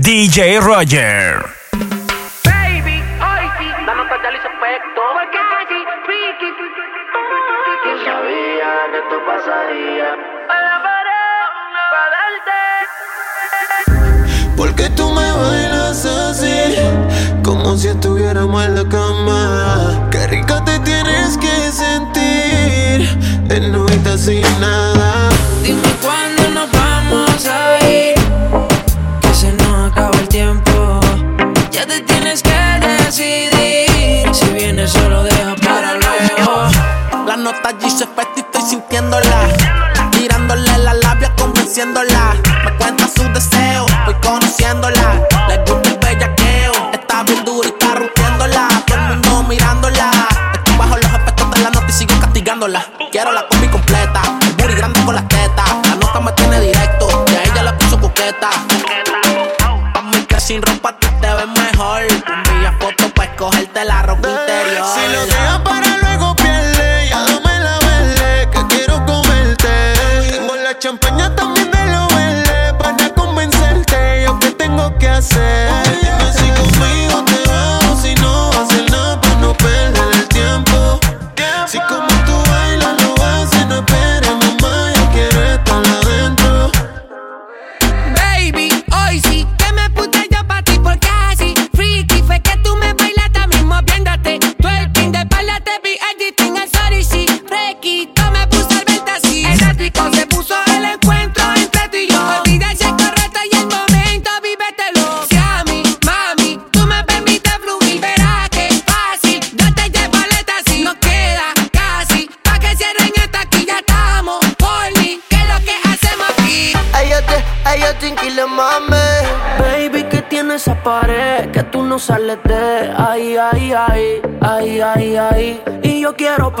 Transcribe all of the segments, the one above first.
DJ Roger. Baby, hoy sí, le hizo efecto. Porque casi, freaky. Yo sabía que esto pasaría. Para para darte. Porque tú me bailas así, como si estuviéramos en la cama. Qué rica te tienes que sentir, en noche sin nada. Nota allí se y estoy sintiéndola. Tirándole la labia, convenciéndola. Me cuenta su deseo, voy conociéndola. Le gusta el bellaqueo, está bien dura y está rompiéndola. Todo el mundo mirándola. Estoy bajo los efectos de la nota y sigo castigándola. Quiero la combi completa, el grande con las tetas. La nota me tiene directo y a ella la puso coqueta. Pa' mí que sin ropa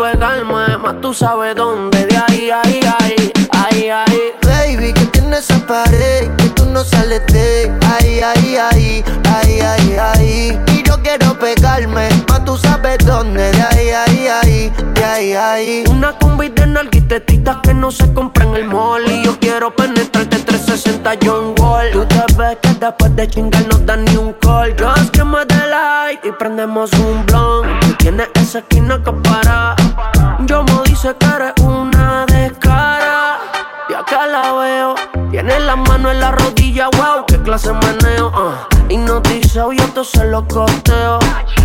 pegarme, más tú sabes dónde, de ahí, ahí, ahí, ahí, ahí. Baby, que tiene esa pared que tú no sales de ahí, ahí, ahí, ahí, ahí, ahí. Y yo quiero pegarme, más tú sabes dónde, de ahí, ahí, ahí, de ahí, ahí. Una combi de nalguitetitas que no se compra en el mall. Y yo quiero penetrarte 360 John Wall. Tú te ves que después de chingar no da ni un call. Just que me dé light y prendemos un blunt. Tú tienes esa esquina que para. Mano en la rodilla, wow, qué clase meneo. Uh. Hipnotizado, yo se lo costeo.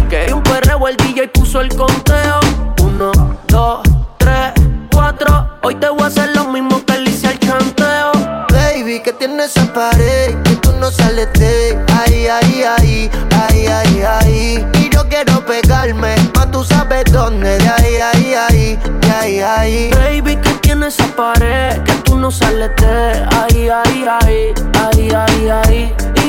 Que un perreo el DJ puso el conteo. Uno, dos, tres, cuatro. Hoy te voy a hacer lo mismo que le hice al chanteo. Baby, que tiene esa pared que tú no sales de ahí, ahí, ahí, ahí, ahí, ahí. Y yo quiero pegarme, más tú sabes dónde, de ahí, ahí, Baby, que tiene esa pared que tú no sales de ahí, ahí, ahí, ahí, ahí.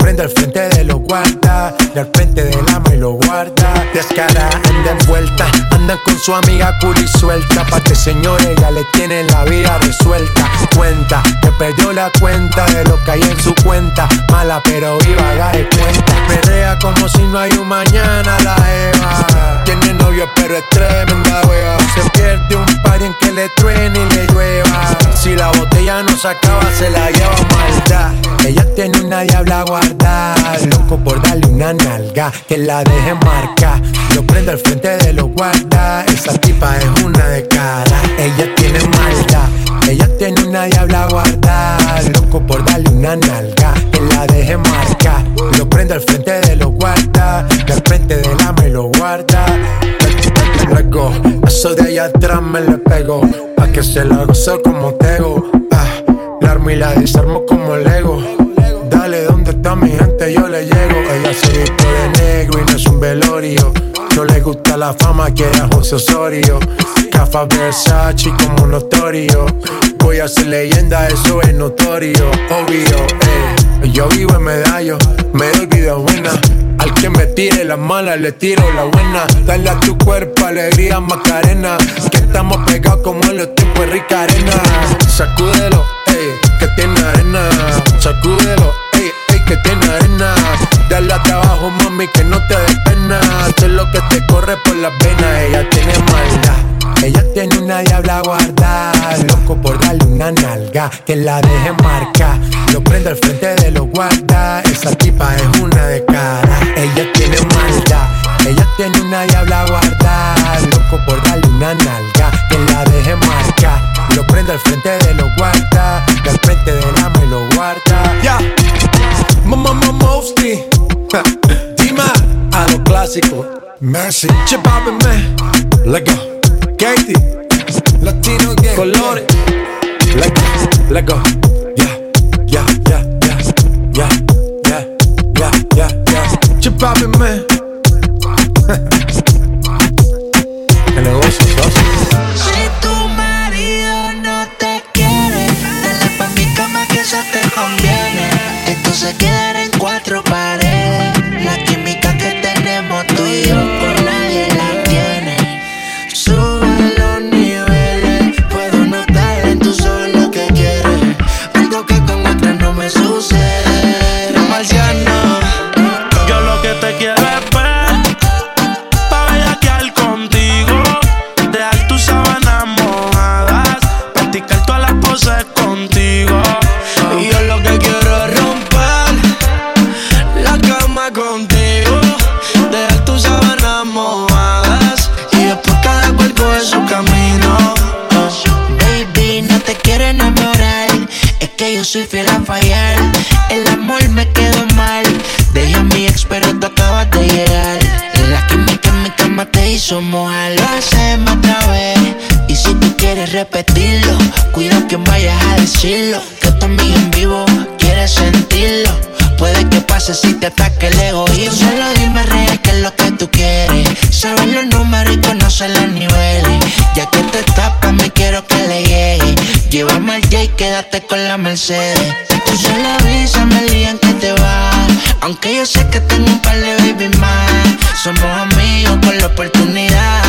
lo prendo al frente de los guardas, y al frente del ama y lo guarda, descara, anda envuelta, anda con su amiga curi suelta, pa' que señor ella le tiene la vida resuelta, cuenta, que perdió la cuenta de lo que hay en su cuenta, mala pero viva, haga de cuenta, perrea como si no hay un mañana la Eva, tiene novio pero es tremenda wea, se pierde un par en que le truene y le llueva. Si la botella no se acaba, se la lleva maldad. Ella tiene una diabla loco por darle una nalga, que la deje marcar. Lo prende al frente de los guarda, esa tipa es una de cara. Ella tiene maldad, ella tiene una diabla guardada, loco por darle una nalga, que la deje marcar. Lo prende al frente de los guarda, del frente de la me lo guarda. Luego, eso de allá atrás me le pego, pa' que se la goce como tego. La armo y la desarmo como Lego. Yo le llego. Ella se viste de negro y no es un velorio. No le gusta la fama, que era José Osorio. Cafa Versace como notorio. Voy a ser leyenda, eso es notorio, obvio, eh. Yo vivo en medallo, me doy vida buena. Al que me tire la mala, le tiro la buena. Dale a tu cuerpo alegría, Macarena. Que estamos pegados como en los tiempos de rica arena. Sacúdelo, ey, que tiene arena. Sacúdelo, que tiene arena. Dale a trabajo, mami, que no te dé pena. Esto es lo que te corre por las venas. Ella tiene maldad. Ella tiene una diabla guardada, loco por darle una nalga, que la deje marcar. Lo prende al frente de los guarda, esa tipa es una de cara. Ella tiene maldad, ella tiene una diabla guardada, loco por darle una nalga, que la deje marcar. Lo prende al frente de los guarda, del frente de la me lo guarda. Ya, mostly. Dima, a lo clásico. Mercy, let go. Katie, Latino Gang, Colores, let go, let go, yeah, yeah, yeah, yeah, yeah, yeah, yeah, yeah, yeah. Man. El negocio yo soy fiel a fallar. El amor me quedó mal, dejé a mi ex pero tú acabas de llegar. La química en mi cama te hizo mojar, lo hacemos otra vez. Y si tú quieres repetirlo, cuida que vayas a decirlo. Que amiga en vivo quiere sentirlo. Puede que pase si te ataque el egoísmo. Solo dime real qué es lo que tú quieres. Saber los números y conocer los niveles. Quédate con la Mercedes. Tú solo avísame el día en que te vas. Aunque yo sé que tengo un par de baby más. Somos amigos con la oportunidad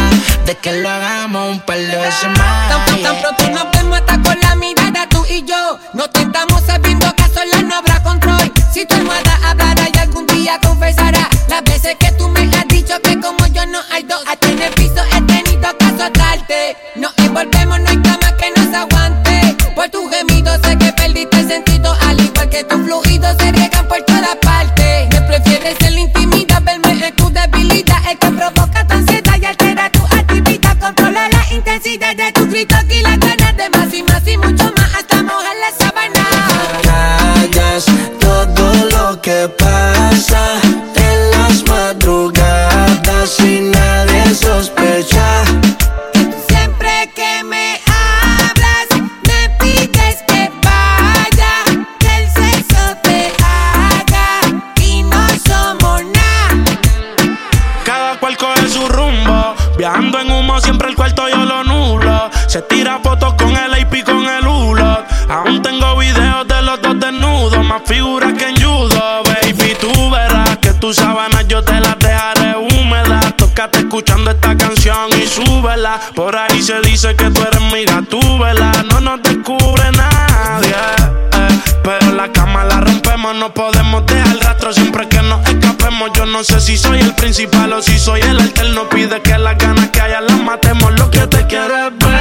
de que lo hagamos un par de veces más. Tan, tan pronto nos vemos hasta con la mirada tú y yo. No te estamos sabiendo que a solas no habrá control. Si tu almohada hablará y algún día confesará las veces que tú me has dicho que como yo no hay dos. A tener piso he tenido que azotarte. Nos envolvemos, no hay de tus gritos y las ganas de más y más y mucho más hasta mojar la sábana. callas todo lo que pasa Se tira fotos con el AP con el hulo Aún tengo videos de los dos desnudos Más figuras que en judo Baby. Tú verás que tus sábanas yo te las dejaré húmedas. Tócate escuchando esta canción y súbela. Por ahí se dice que tú eres mi gatúbela. No nos descubre nadie eh, Pero la cama la rompemos. No podemos dejar rastro siempre que nos escapemos. Yo no sé si soy el principal o si soy el alterno. Pide que las ganas que haya las matemos. Lo que te quiero es ver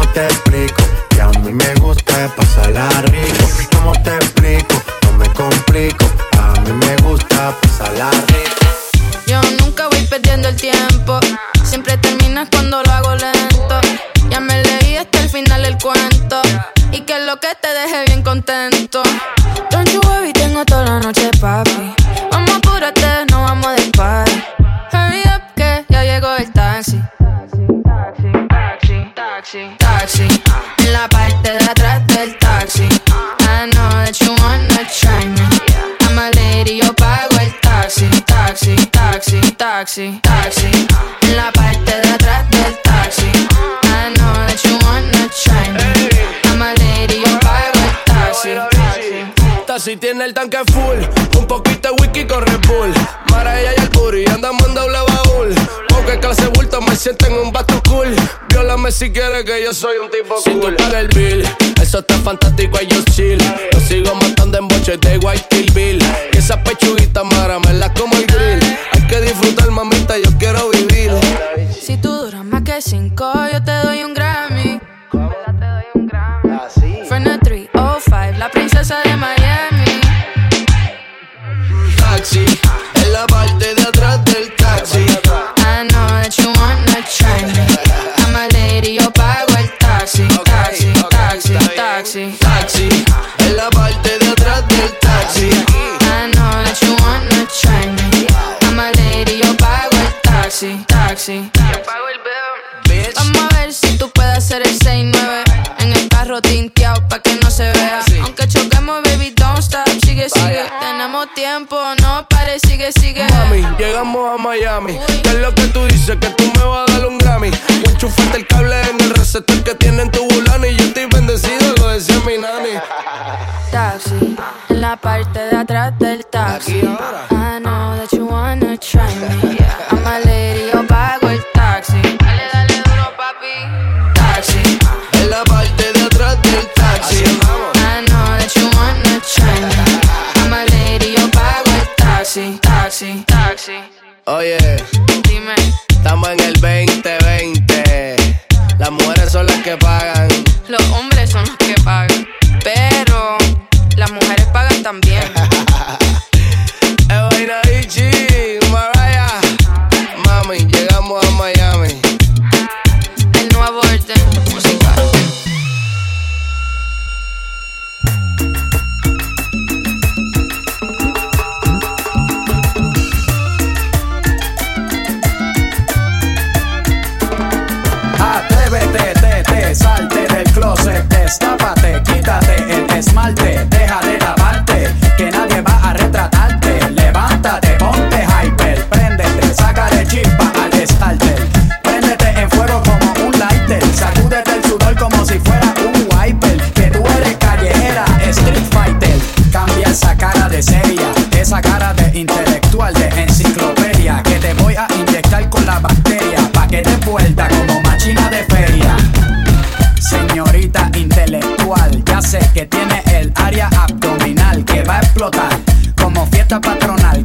¿cómo te explico? Que a mí me gusta pasarla rico. ¿Cómo te explico? No me complico. A mí me gusta pasarla rico. Yo nunca voy perdiendo el tiempo. Siempre terminas cuando lo hago lento. Ya me leí hasta el final el cuento. Y que lo que te deje bien contento. Don't you worry, tengo toda la noche, papi. Vamos, apúrate, no vamos de party. Hurry up, que ya llegó el taxi. Taxi, taxi, taxi, taxi. En la parte de atrás del taxi. I know that you wanna try me. I'm a lady, yo pago el taxi, taxi, taxi, taxi, taxi. En la parte de atrás del taxi. I know that you wanna try me. I'm yo pago el taxi, taxi. Tiene el tanque full, un poquito de whisky con Red Bull. Mara ella y el booty, andamos en doble baúl. Porque clase bulto me siento en un bato Viólame si quieres que yo soy un tipo Si cool. tú pagas el bill, eso está fantástico, ellos chill. Lo sigo matando en boches de White Kill Bill. Y esas pechuguitas, mara, me las como el grill. Hay que disfrutar, mamita, yo quiero vivir. Si tú duras más que cinco, yo te doy un Grammy. Fernet 305, la princesa de Miami. Taxi, taxi. Taxi, en la parte de atrás del taxi. I know that you wanna try me. I'm a lady, yo pago el taxi. Taxi. Yo pago el bill. Vamos a ver si tú puedes hacer el 6-9 en el carro tinteado pa' que no se vea. Aunque choquemos, baby, don't stop. Sigue, sigue. Tenemos tiempo, no pare, sigue, sigue. Mami, llegamos a Miami. ¿Qué es lo que tú dices? Que tú me vas a dar un Grammy. Enchufate el cable en el receptor que tiene atrás del taxi. I know that you wanna try me. I'm a lady, yo pago el taxi. Dale, dale duro, papi. Taxi, En la parte de atrás del taxi. I know that you wanna try me. I'm a lady, yo pago el taxi. Taxi, taxi. Oye, Dime, de enciclopedia. Que te voy a inyectar con la bacteria, pa' que te vuelta como machina de feria. Señorita intelectual, ya sé que tiene el área abdominal que va a explotar como fiesta patronal,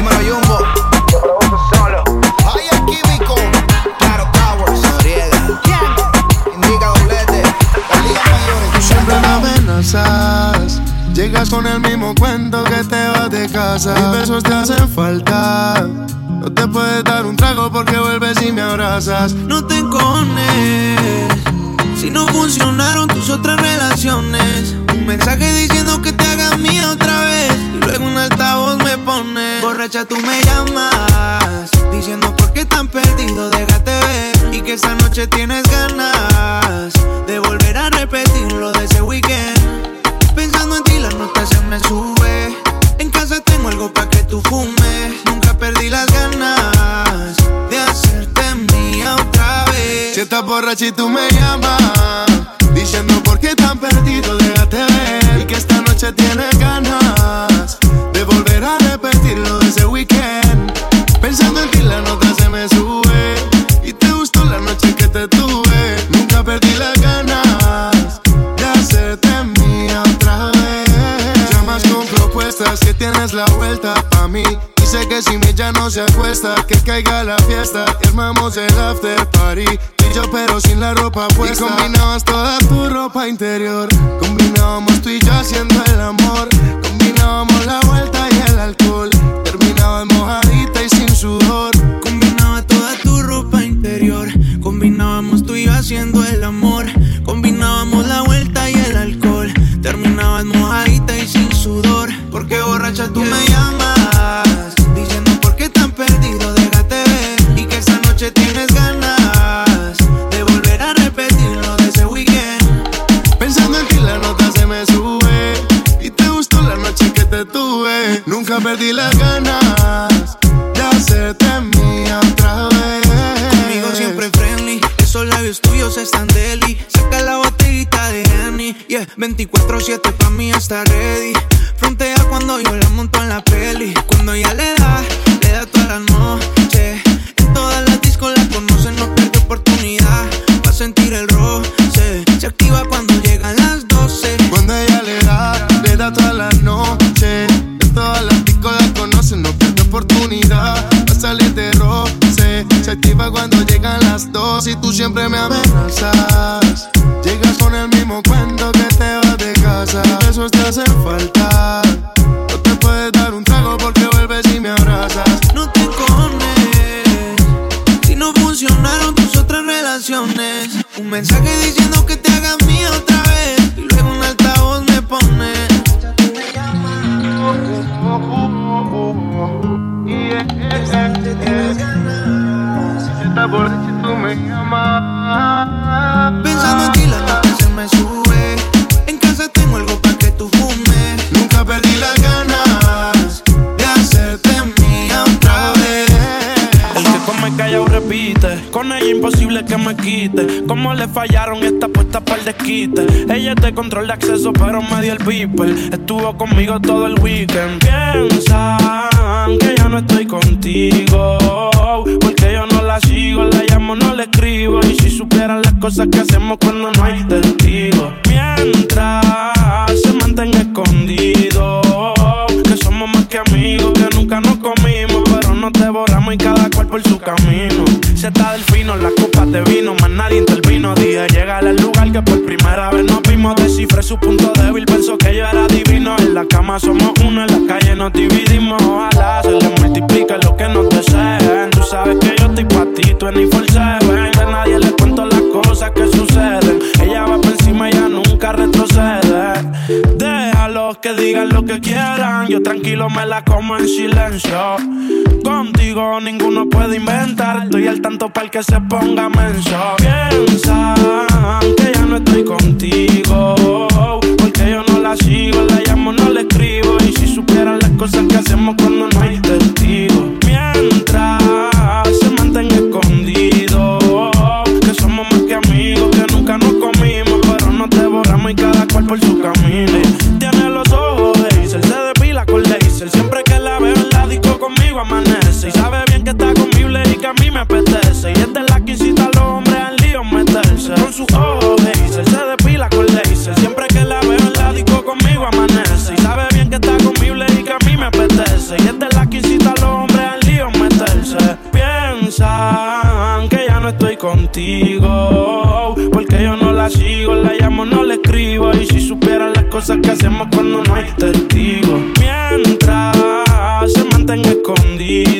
Dímelo, Jumbo. Ahí el químico. Claro, Towers. Noriega. Indica doblete. Las ligas mayores. Tú siempre me amenazas. Llegas con el mismo cuento que te vas de casa. Mis besos te hacen falta. No te puedes dar un trago porque vuelves y me abrazas. No te encones si no funcionaron tus otras relaciones. Un mensaje diciendo que te hagas un altavoz me pone. Borracha, tú me llamas. Diciendo por qué tan perdido, déjate ver. Y que esta noche tienes ganas de volver a repetir lo de ese weekend. Pensando en ti, la nota se me sube. En casa tengo algo pa' que tú fumes. Nunca perdí las ganas de hacerte mía otra vez. Si estás borracha y tú me llamas, diciendo por qué tan perdido, déjate ver. Y que esta noche tienes ganas tienes la vuelta pa' mí. Dice que si mi ya no se acuesta, que caiga la fiesta. y Armamos el after party. Y yo, pero sin la ropa puesta. Y combinabas toda tu ropa interior. Combinábamos tú y yo haciendo el amor. Combinábamos la vuelta y el alcohol. Terminabas mojadita y sin sudor. Combinaba toda tu ropa interior. Combinábamos tú y yo haciendo el Porque borracha tú me llamas. Diciendo por qué tan perdido, déjate ver. Y que esta noche tienes ganas de volver a repetir lo de ese weekend. Pensando en ti la nota se me sube Y te gustó la noche que te tuve Nunca perdí las ganas De hacerte mía otra vez Conmigo siempre friendly. Esos labios tuyos están deli. Saca la botellita de Henny. Yeah, 24-7 pa' mí está ready. Cuando yo la monto en la peli. Cuando ella le da, le da toda la noche. En todas las discos la conocen, no pierde oportunidad. Va a sentir el roce. Se activa cuando llegan las 12. Cuando ella le da, le da toda la noche En todas las discos la conocen, no pierde oportunidad Va a salir de roce Se activa cuando llegan las dos Y tú siempre me amenazas mensaje el desquite. Ella es de control de acceso, pero me dio el beeper. Estuvo conmigo todo el weekend. Piensan que ya no estoy contigo. Porque yo no la sigo, la llamo, no la escribo. Y si supieran las cosas que hacemos cuando no hay testigos. Mientras se mantenga escondido. Que somos más que amigos, que nunca nos comimos. Pero nos devoramos y cada cual por su camino. Se está del fino, la de vino, más nadie intervino. Dije, llega al lugar que por primera vez nos vimos. Descifré su punto débil, pensó que yo era divino. En la cama somos uno, en la calle nos dividimos. Ojalá se le multiplique lo que nos deseen. Tú sabes que yo estoy pa' ti, tú en. A nadie le cuento las cosas que suceden. Ella va por encima, ella nunca retrocede. Que digan lo que quieran. Yo tranquilo me la como en silencio. Contigo ninguno puede inventar. Estoy al tanto para el que se ponga menso. Piensan que ya no estoy contigo. Porque yo no la sigo, la llamo, no la escribo. Y si supieran las cosas que hacemos cuando no hay testigos. Mientras se mantenga escondido. Que somos más que amigos, que nunca nos comimos. Pero nos devoramos y cada cual por su camino. Y sabe bien que está conmigo y que a mí me apetece. Y esta es la que incita a los hombres al lío meterse. Con sus ojos Hazel, se depila con laser. Siempre que la veo en la disco conmigo amanece. Y sabe bien que está conmigo y que a mí me apetece. Y esta es la que incita a los hombres al lío meterse. Piensan que ya no estoy contigo. Porque yo no la sigo, la llamo, no la escribo. Y si supieran las cosas que hacemos cuando no hay testigos. Mientras se mantenga escondido. Que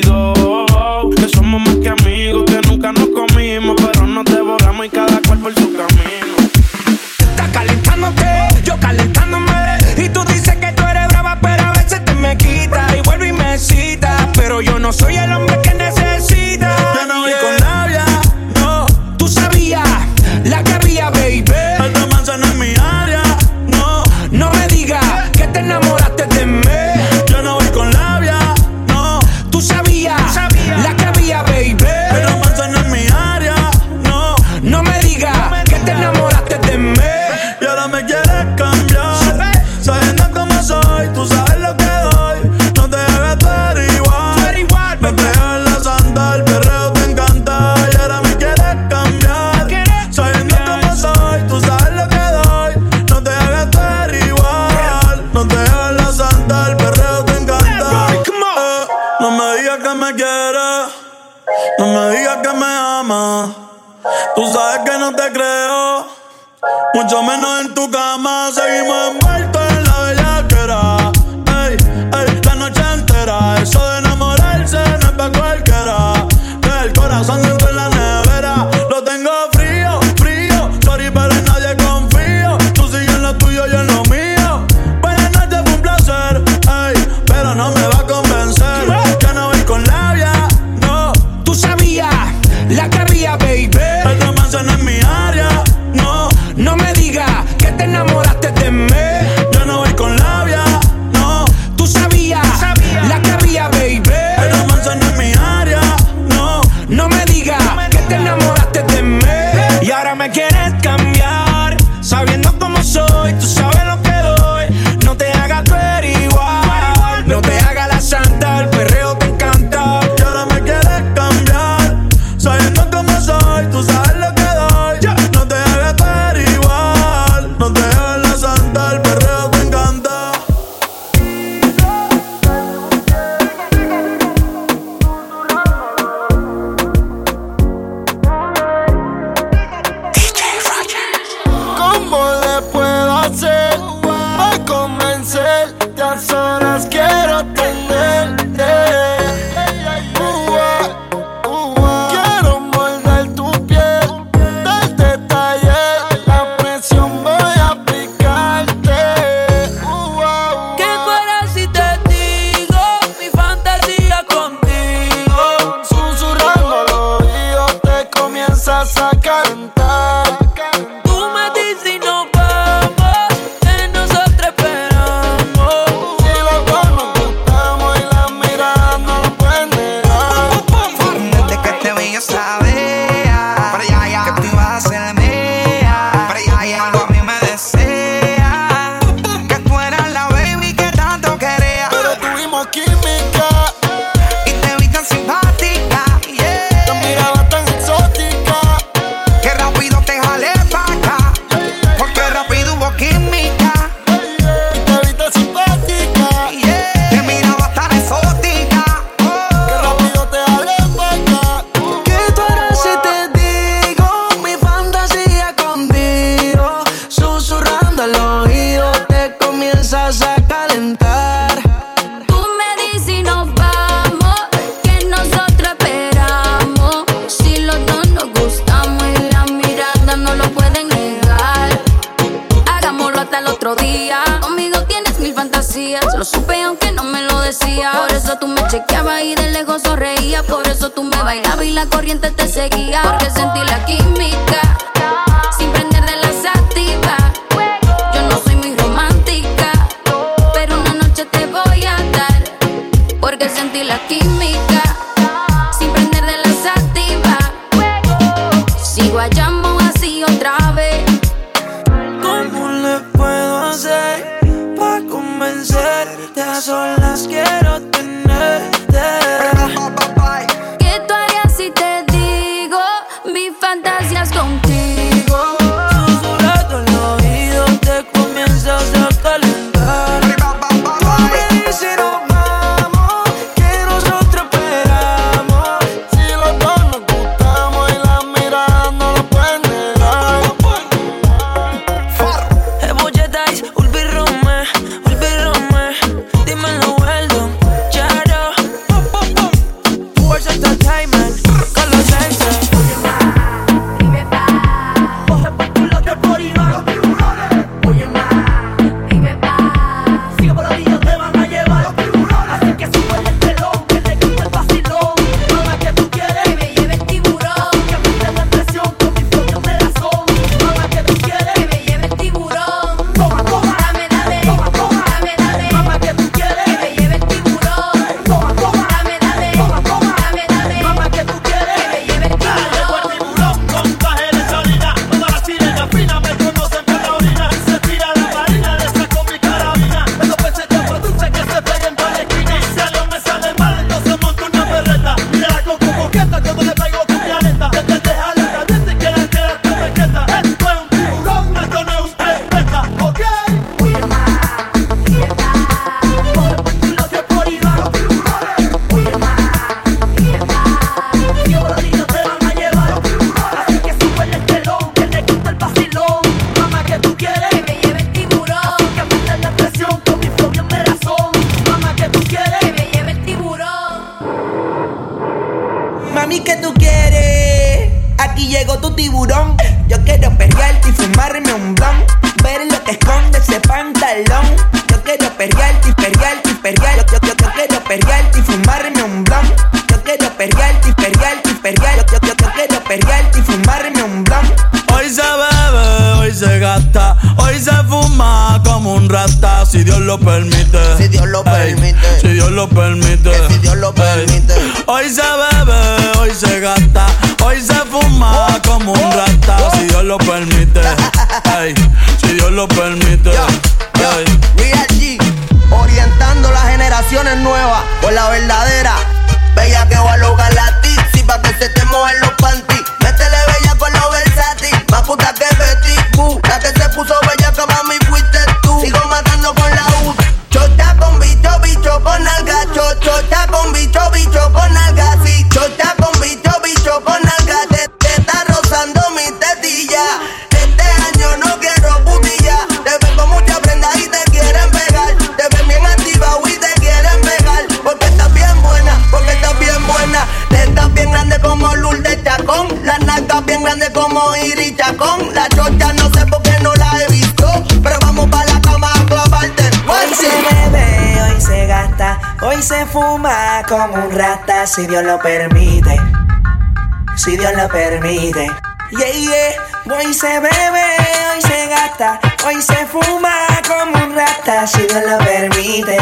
hoy se fuma como un rata, si Dios lo permite.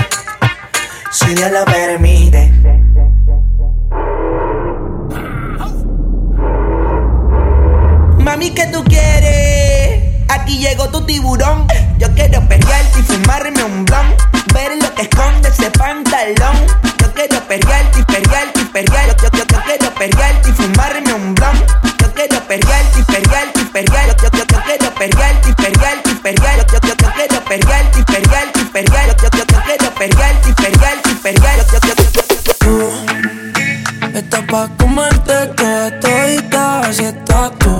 Si Dios lo permite. Mami, ¿qué tú quieres? Aquí llegó tu tiburón. Yo quiero perrearte y fumarme un blon. Ver lo que esconde ese pantalón. Yo quiero perrearte y perrearte y perrearte. Yo, yo, yo quiero perrearte y fumarme un blon. Yo quiero perrearte y perrearte y perrearte. Yo, yo, yo quiero perrearte y perrearte y perrearte. Yo, yo, yo quiero perrearte y perrearte. Yo, yo, yo quiero perrearte y perrearte y perrearte. Yo, yo, yo, yo, yo, Tú estás pa' comerte toda todita, así estás tú.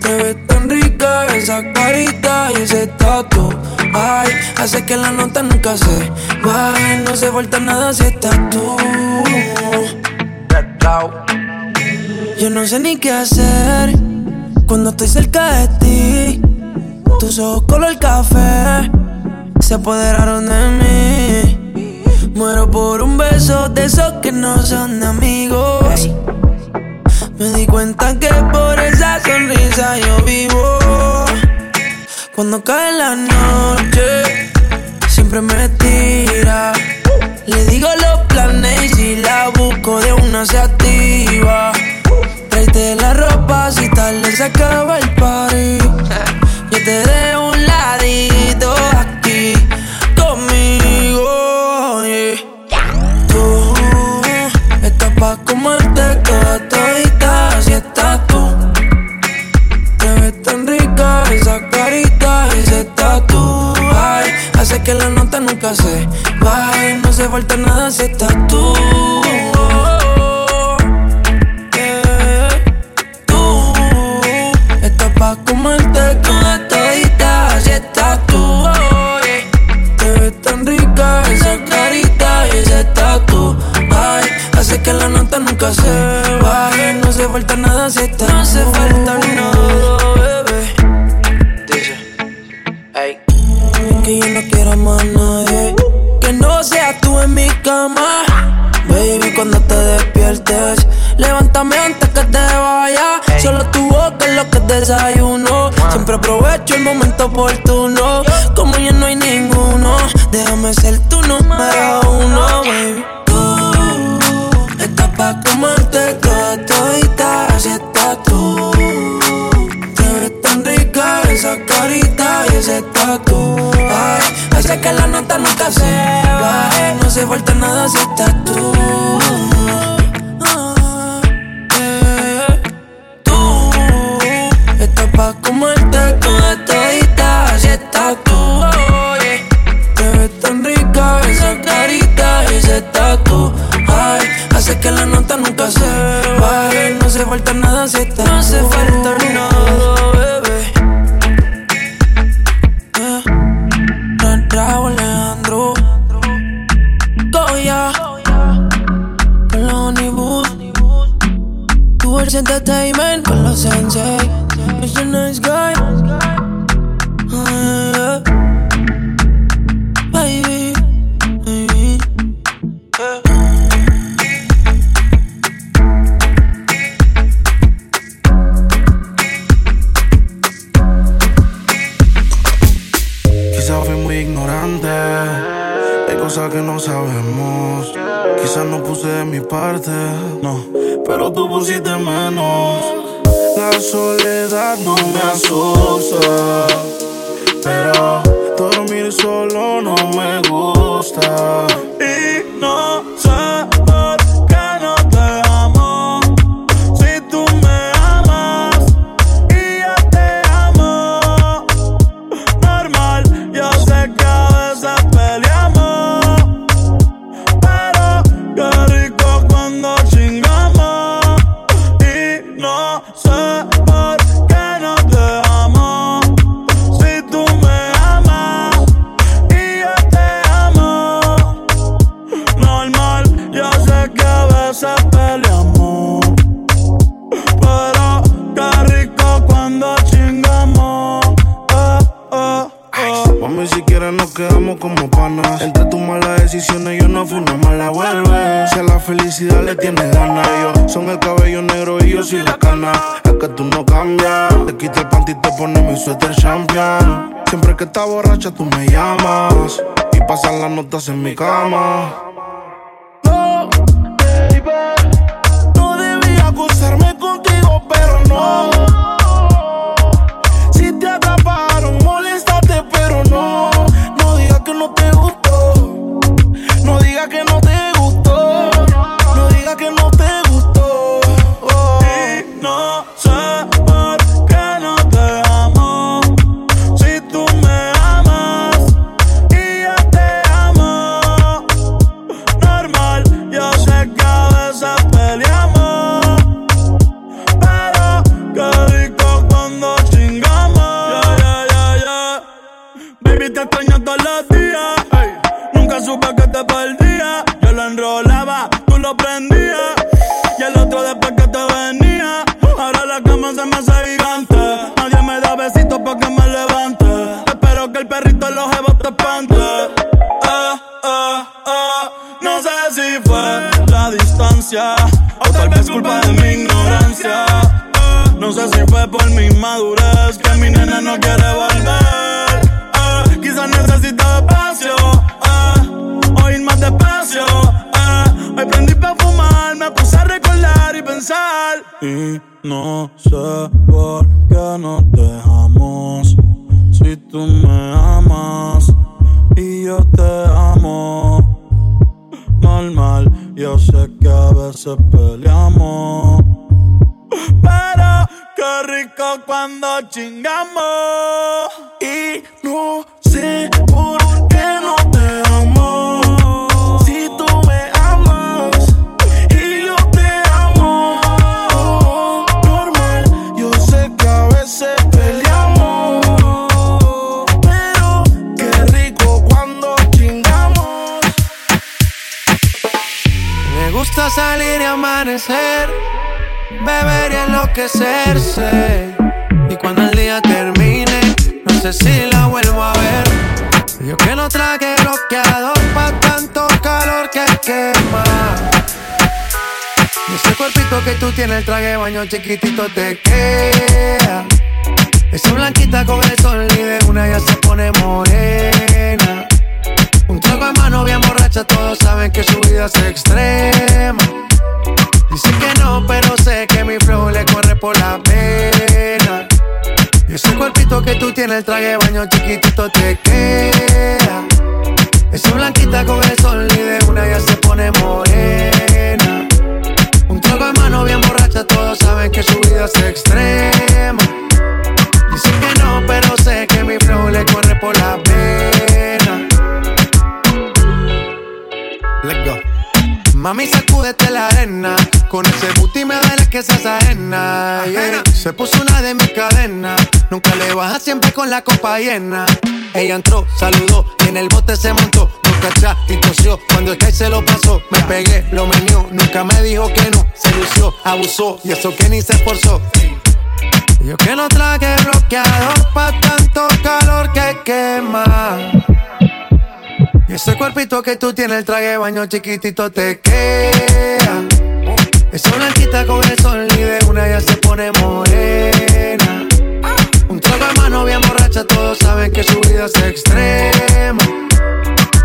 Te ves tan rica esa carita y ese tatu. Ay, hace que la nota nunca se baje. No se falta nada si estás tú. Yo no sé ni qué hacer cuando estoy cerca de ti. Tus ojos color café se apoderaron de mí. Muero por un beso de esos que no son de amigos. Me di cuenta que por esa sonrisa yo vivo. Cuando cae la noche, siempre me tira. Le digo los planes y si la busco de una se activa. Tráete la ropa si tarde se acaba el party. Yo te dejo un ladito aquí conmigo. yeah. Tú estás pa' comerte toda todita, así estás tú. Te ves tan rica esa carita, ese tatu. Ay, hace que la nota nunca se baje. No se falta nada si estás tú. La nota nunca se. No se falta nada si estás No se falta nada, bebé. Dice, que yo no quiero más nadie. Que no seas tú en mi cama. Baby, cuando te despiertes, levántame antes que te vaya. Solo tu boca es lo que desayuno. Siempre aprovecho el momento oportuno. Como ya no hay ninguno, déjame ser tu número uno, baby. niño chiquitito. Se puso una de mis cadenas. Nunca le baja siempre con la copa llena. Ella entró, saludó y en el bote se montó. Nunca atrás y tosió. Cuando el se lo pasó, me pegué, lo menió. Nunca me dijo que no. Se lució, abusó y eso que ni se esforzó. ¿Y Yo que no traje bloqueador pa' tanto calor que quema. Y ese cuerpito que tú tienes, el traje baño chiquitito te queda. Es blanquita con el sol y de una ya se pone morena. Un trago a mano bien borracha, todos saben que su vida es extrema.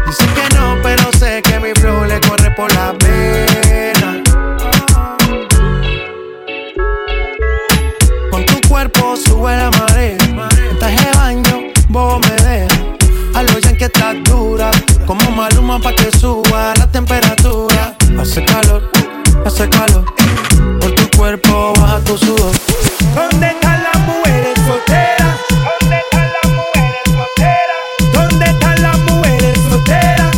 Dicen que no, pero sé que mi flow le corre por la pena. Con tu cuerpo sube la marea. Estás de baño, vos me dejas. A lo que estás dura. Como maluma pa' que suba la temperatura. Hace calor hace. Por tu cuerpo baja tu sudor. ¿Dónde están las mujeres solteras? ¿Dónde están las mujeres solteras? ¿Dónde están las mujeres solteras?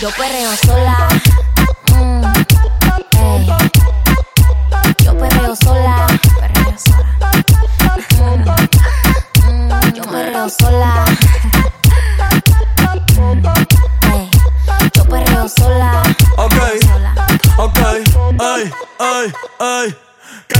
Yo perreo sola. Mm, yo perreo sola. Sola. Mm, mm, yo perreo sola. Ay, ay. Que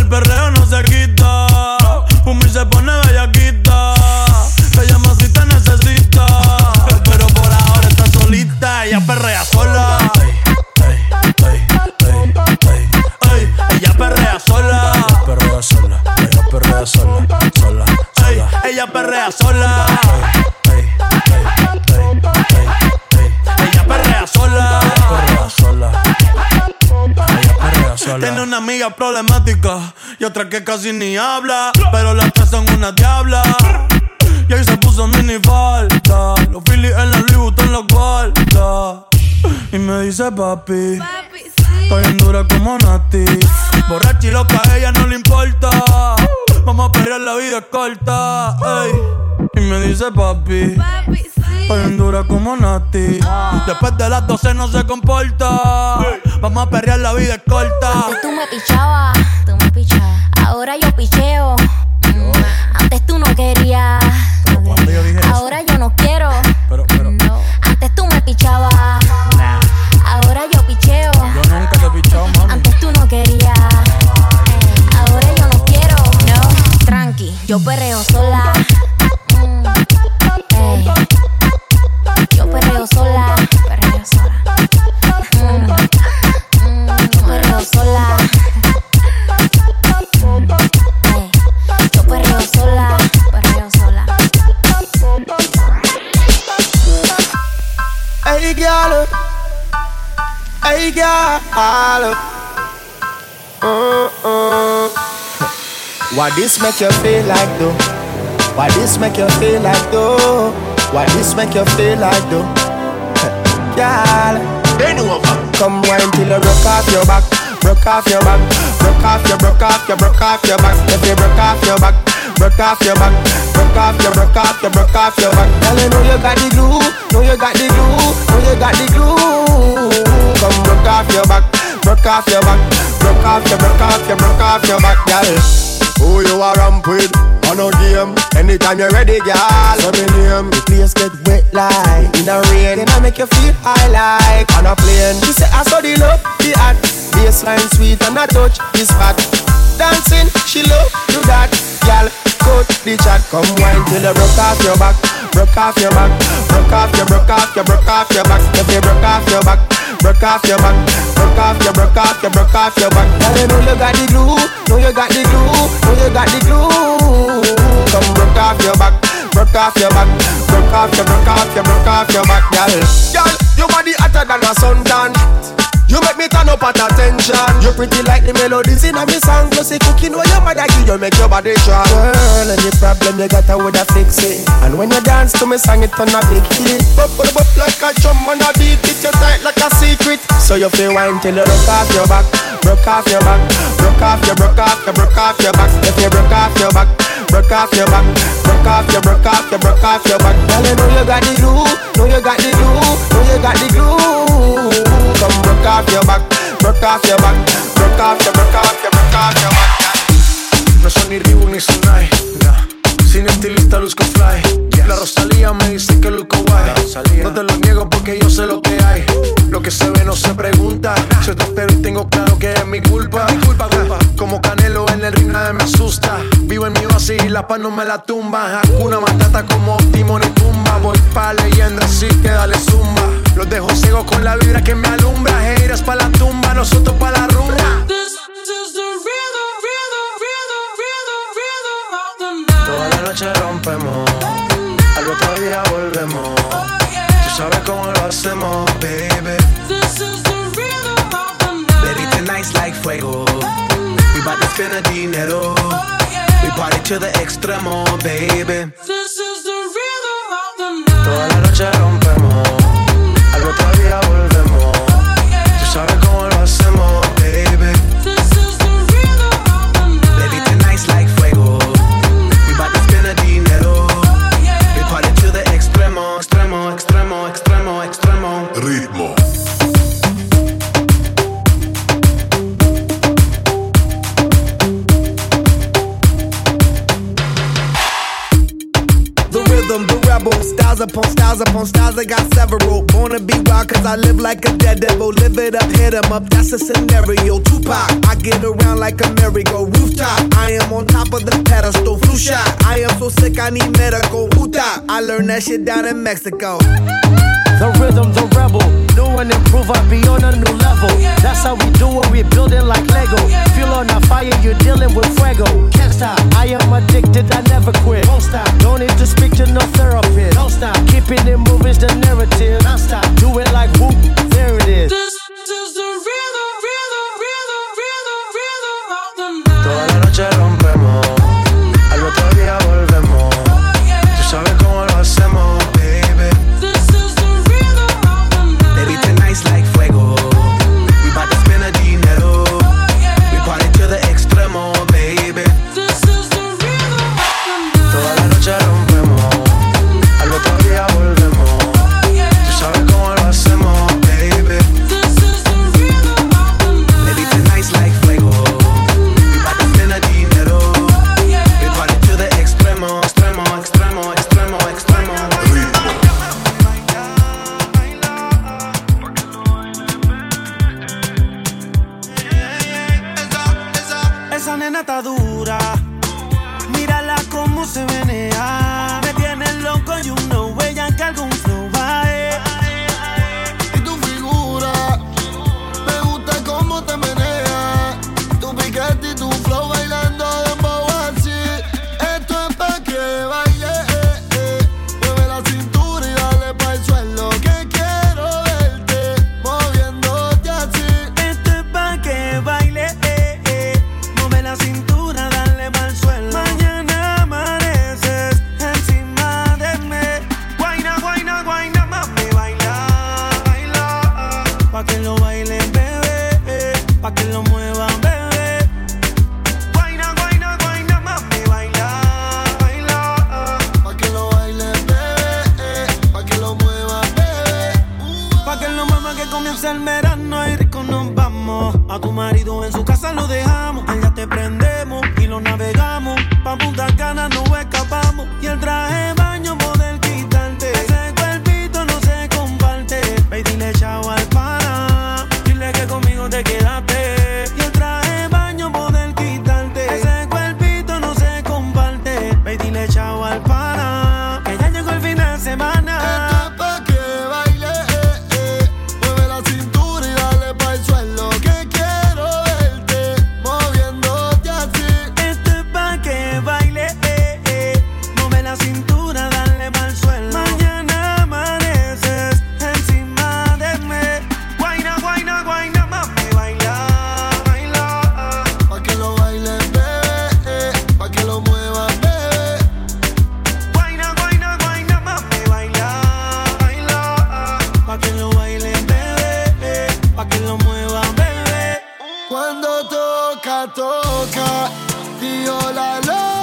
el perreo no se quita. Fumi se pone bellaquita. Se llama si te necesita. Pero por ahora está solita. Ella perrea sola. Ey, ella perrea sola. Ella perrea sola. Ella perrea sola. Ella perrea sola. Sola. Tiene una amiga problemática y otra que casi ni habla. Pero las tres son una diabla. Y ahí se puso mini falta. Los Phillies en la Louis Vuitton los guarda. Y me dice papi. Estoy en dura como Nati. Borracha y loca, a ella no le importa. Vamos a perrear, la vida es corta. ey. Y me dice papi. Estoy en dura como Nati. Después de las 12 no se comporta. Vamos a perrear, la vida es corta. Antes tú me pichabas, tú me pichabas. Ahora yo picheo. Mm, Antes tú no querías. Ahora yo no quiero. No. Antes tú me pichabas. Ahora yo picheo. Yo nunca te he pichado, mami. Antes tú no querías. Ahora yo no quiero. No. Tranqui, yo perreo Hey, girl. Uh-uh. Why this make you feel like though? Why this make you feel like though? Why this make you feel like though? Girl. Come wine till you broke off your back, broke off your back, broke off your, broke off your, broke off your back. If you broke off your back, broke off your back, broke off your, broke off your, broke off your back. Girl, you know you got the glue, know you got the glue, know you got the glue. Come broke off your back, broke off your back, broke off your, broke off your, broke off your back, girl. Who you are ramp with? On a game. Anytime you're ready, girl. So me name. The place get wet like in the rain. Then I make you feel high like on a plane. She say I saw the love, the art. Baseline sweet and I touch this fat. Dancing, she love do that. Girl, cut the chat. Come wine till you broke off your back. Broke off your back. Broke off your, broke off your, broke off your back. If you broke off your back. Broke off your back. Broke off your, broke off your, broke off your back. Girl, you know you got the glue. Know you got the glue. Know you got the glue. Come broke off your back. Broke off your back. Broke off your, broke off your, broke off your back, girl. Girl, your body hotter than a suntan. Turn up at attention. You pretty like the melodies in a me song. Plus the cooking where your mother give you make your body strong. Girl, any problem you got, I woulda fix it. And when you dance to me song, it turn a big hit. Bop, bop like a drum on a beat. It you tight like a secret. So you feel wine till you broke off your back, broke off your back, broke off your, broke off your, broke off your back. If you broke off your back, broke off your back, broke off your, broke off your, broke off your back. Girl, you know you got the glue, know you got the glue, know you got the glue. Come broke off your back, broke off your back, broke off your, broke off your, broke off your back. No son ni Reebok ni Sonai Sin estilista luzco fly. La Rosalía me dice que luzco guay. No te lo niego porque yo sé lo que hay. Lo que se ve no se pregunta. Soy tostero y tengo claro que es mi culpa. Como Canelo en el ring nadie me asusta. Vivo en mi oasis y la paz no me la tumba. Hakuna Matata como Timón y Pumba. Voy pa' leyenda así que dale zumba los dejo ciegos con la vibra que me alumbra. Heiras pa' la tumba, nosotros pa' la rumba. Toda la noche rompemos, al otro día volvemos. Tú sabes cómo lo hacemos, baby. This is the rhythm of the night. Baby, tonight's like fuego. We bout to spend the dinero. We party to the extremo, baby. This is upon styles upon styles, I got several. Born to be wild, cause I live like a dead devil. Live it up, hit 'em up, that's a scenario. Tupac, I get around like a merry-go rooftop. I am on top of the pedestal, flu shot. I am so sick, I need medical. Uta, I learned that shit down in Mexico. The rhythm, the rebel and improve, I'll be on a new level. That's how we do it, we're building like Lego. Feel on a fire, you're dealing with fuego. Can't stop, I am addicted, I never quit. Don't stop, don't need to speak to no therapist. Don't stop, keeping it moving's the narrative. Non stop, do it like whoop, there it is. This toca, tío la loca.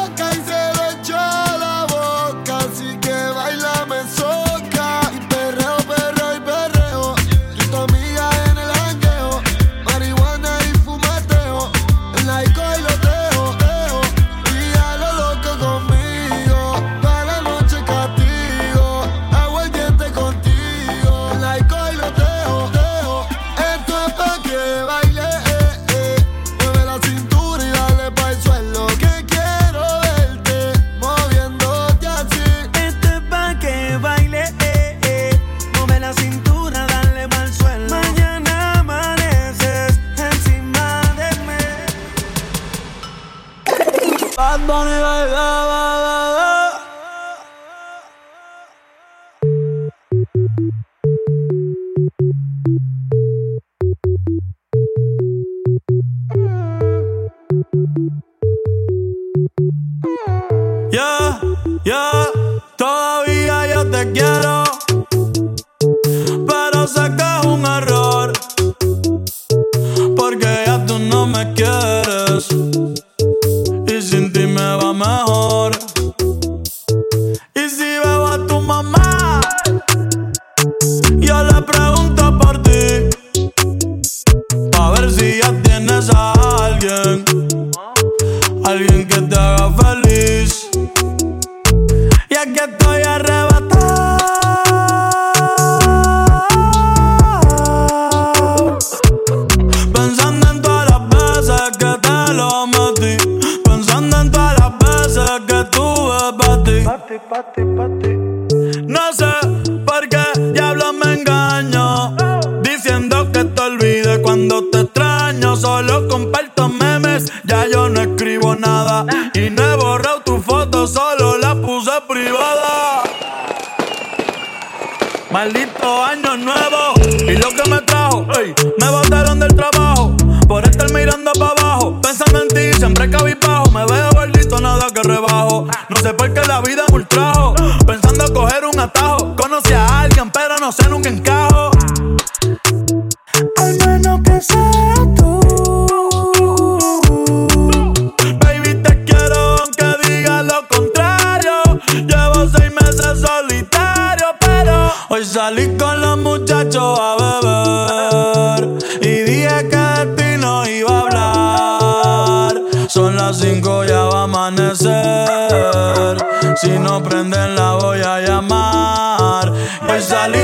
salí con los muchachos a beber y dije que de ti no iba a hablar. Son las cinco, ya va a amanecer. Si no prenden la voy a llamar. Hoy salí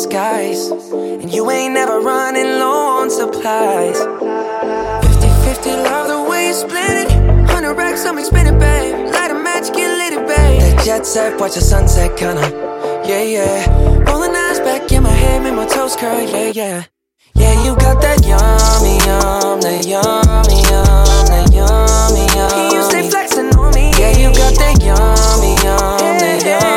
Skies, And you ain't never running low on supplies. 50 50, love the way you split it. 100 racks I'm spin babe. Light a match, get lit, babe. That jet set, watch the sunset, kinda. Yeah, yeah. Rolling eyes back in my head, make my toes curl, yeah, yeah. Yeah, you got that yummy, yum, that yummy, yum, that yummy, yum. You stay flexing on me. Yeah, you got that yummy, yum, yeah, that yummy.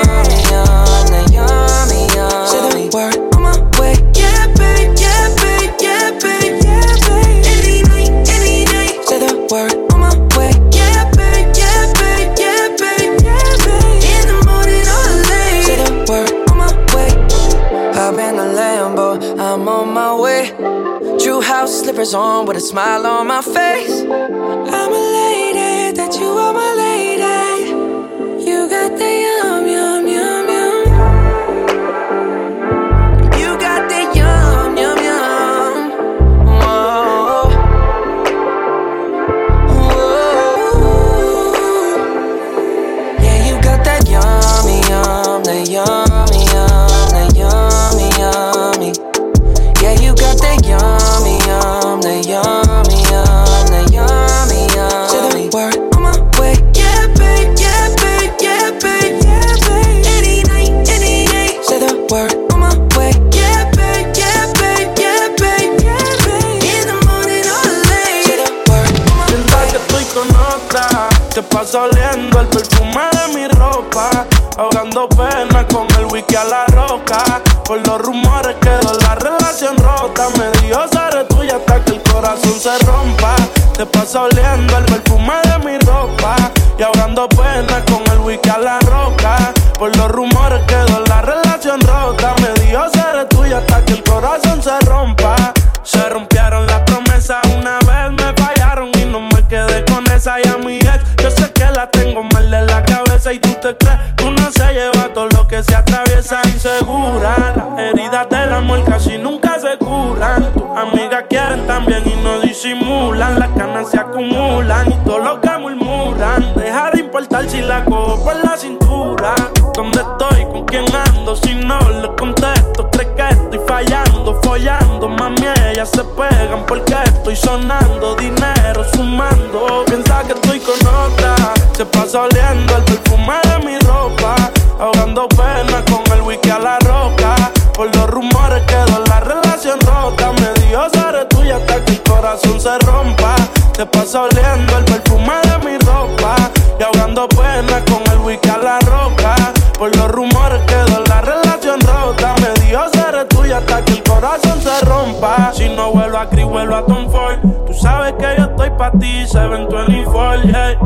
slippers on with a smile on my face. I'm elated that you are my lady. Te pasa oliendo el perfume de mi ropa. Ahogando pena con el wiki a la roca. Por los rumores quedó la relación rota. Me dio seré tuya hasta que el corazón se rompa. Te pasa oliendo el perfume de mi ropa. Y ahogando pena con el wiki a la roca. Por los rumores quedó la relación rota. Me dio seré tuya hasta que el corazón se rompa. Se rompieron las y tú te crees que uno se lleva todo lo que se atraviesa insegura. Las heridas del amor casi nunca se curan. Tus amigas quieren también y no disimulan. Las canas se acumulan y todo lo que murmuran. Deja de importar si la cojo por la cintura. ¿Dónde estoy? ¿Con quién ando? Si no le contesto, cree que estoy fallando, follando. Mami, ellas se pegan porque estoy sonando. Dinero sumando. Piensa que estoy con otra. Se pasa oliendo Se pasa oliendo el perfume de mi ropa. Y ahogando pena con el wiki a la roca. Por los rumores quedó la relación rota. Me dio seré tuya hasta que el corazón se rompa. Si no vuelvo a Cris, vuelvo a Tom Ford. Tú sabes que yo estoy pa' ti, 724, yeah.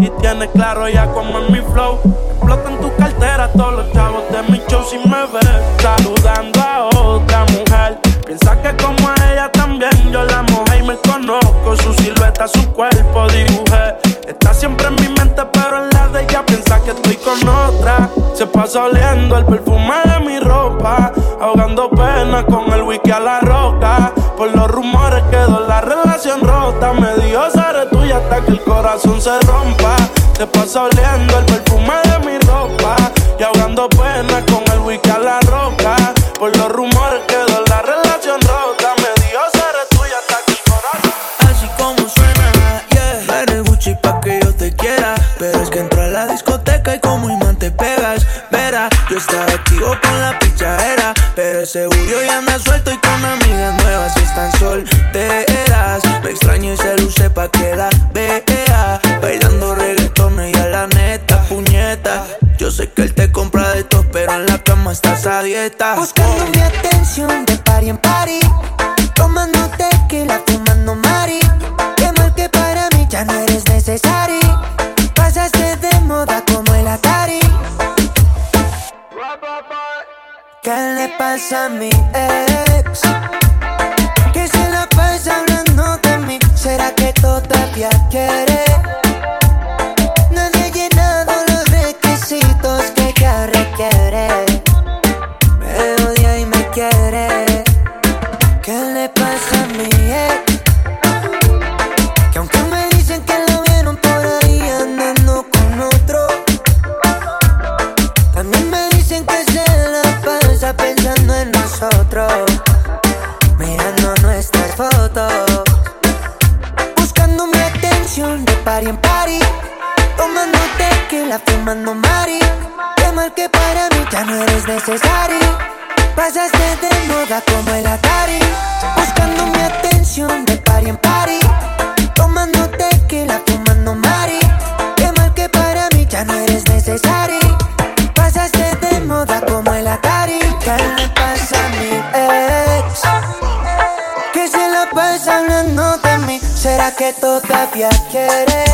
Y tienes claro ya como es mi flow. Corazón se rompa. Se pasa oliendo el perfume de mi ropa. Y ahogando pena Pasaste de moda como el Atari. Buscando mi atención de party en party Tomando tequila, fumando mari. Qué mal que para mí ya no eres necesario. Pasaste de moda como el Atari. ¿Qué le pasa a mi ex? Que se la pasa hablando de mí ¿Será que todavía quiere?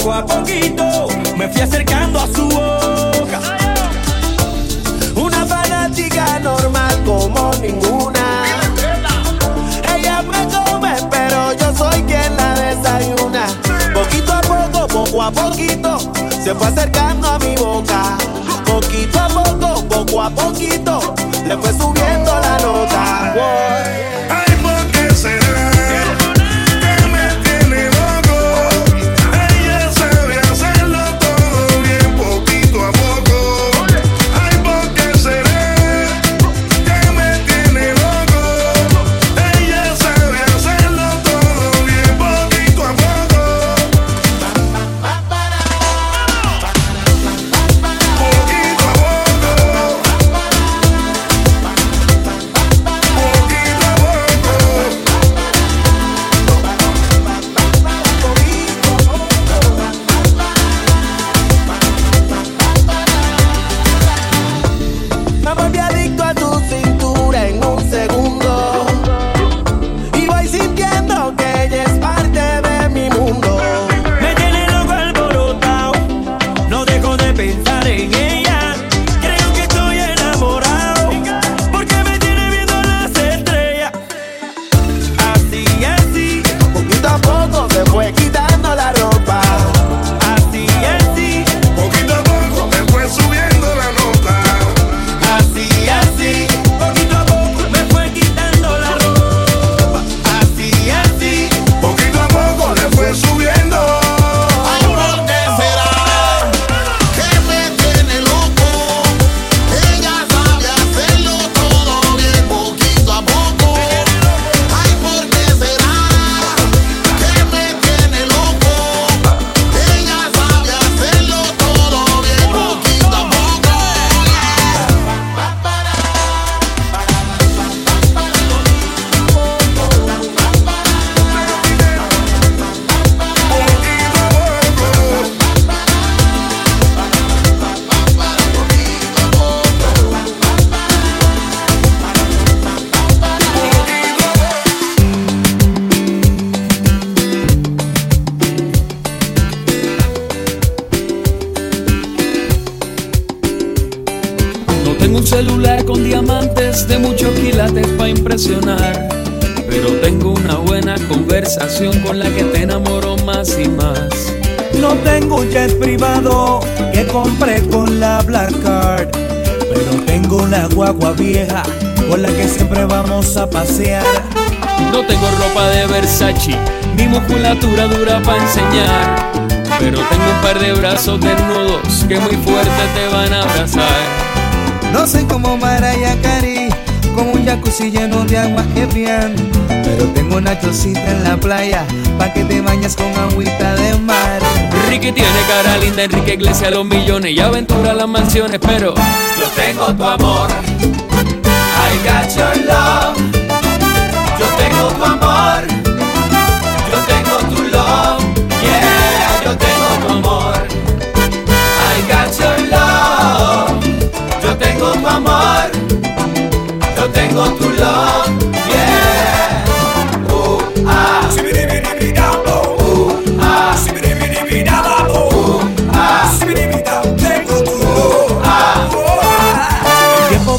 Poco a poquito me fui acercando a su boca. Una fanática normal como ninguna. Ella me come, pero yo soy quien la desayuna. Poquito a poco, poco a poquito, se fue acercando a mi boca. Poquito a poco, poco a poquito, le fue subiendo la nota. Muchos quilates para impresionar. Pero tengo una buena conversación con la que te enamoro más y más. No tengo un jet privado que compré con la Black Card. Pero tengo una guagua vieja con la que siempre vamos a pasear. No tengo ropa de Versace, ni musculatura dura para enseñar. Pero tengo un par de brazos desnudos que muy fuerte te van a abrazar. No soy como Mariah Carey, con un jacuzzi lleno de agua Evian. Pero tengo una chocita en la playa, pa' que te bañes con agüita de mar. Ricky tiene cara linda, Enrique Iglesias los millones y aventura las mansiones, pero yo tengo tu amor. I got your love. Yo tengo tu amor.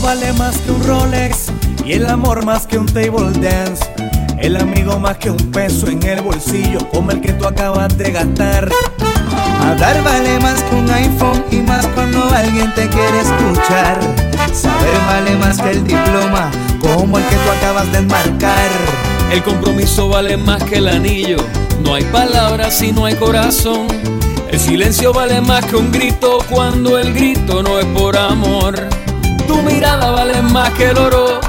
Vale más que un Rolex y el amor más que un table dance. El amigo más que un peso en el bolsillo como el que tú acabas de gastar. Hablar vale más que un iPhone y más cuando alguien te quiere escuchar. Saber vale más que el diploma, como el que tú acabas de enmarcar. El compromiso vale más que el anillo. No hay palabras si no hay corazón. El silencio vale más que un grito cuando el grito no es por amor. Tu mirada vale más que el oro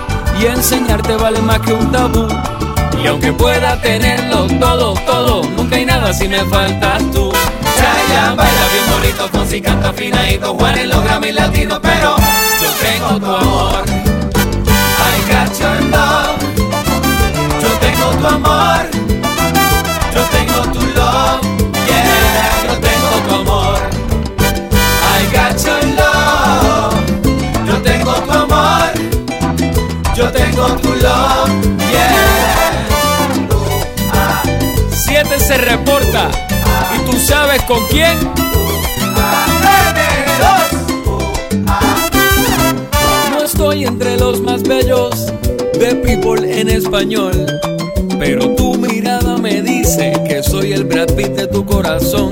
y enseñarte vale más que un tabú. Y aunque pueda tenerlo todo, todo, nunca hay nada si me faltas tú. Chayanne baila bien bonito, Fonsi canta afinadito, Juanes los Grammy latinos, pero yo tengo tu amor. tu amor, yo tengo tu love, yeah, yo tengo tu amor. I got your love, yo tengo tu amor, yo tengo tu love, yeah. Siete se reporta y tú sabes con quién. No estoy entre los más bellos de People en español. Pero tu mirada me dice que soy el Brad Pitt de tu corazón.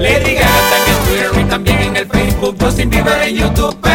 Le Lady Gaga en Twitter y también en el Facebook, Justin Bieber en YouTube.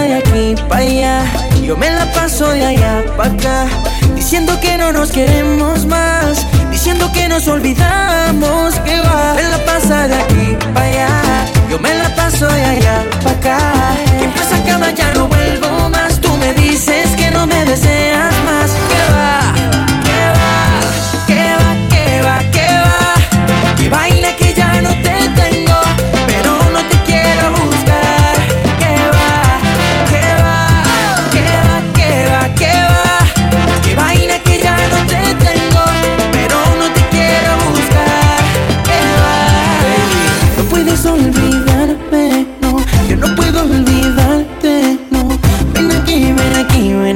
de aquí para allá. Yo me la paso de allá para acá, diciendo que no nos queremos más, diciendo que nos olvidamos que va. Me la pasa de aquí para allá. Yo me la paso de allá para acá. Que pasa cama ya no vuelvo más. Tú me dices que no me deseas más.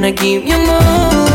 gonna give you more.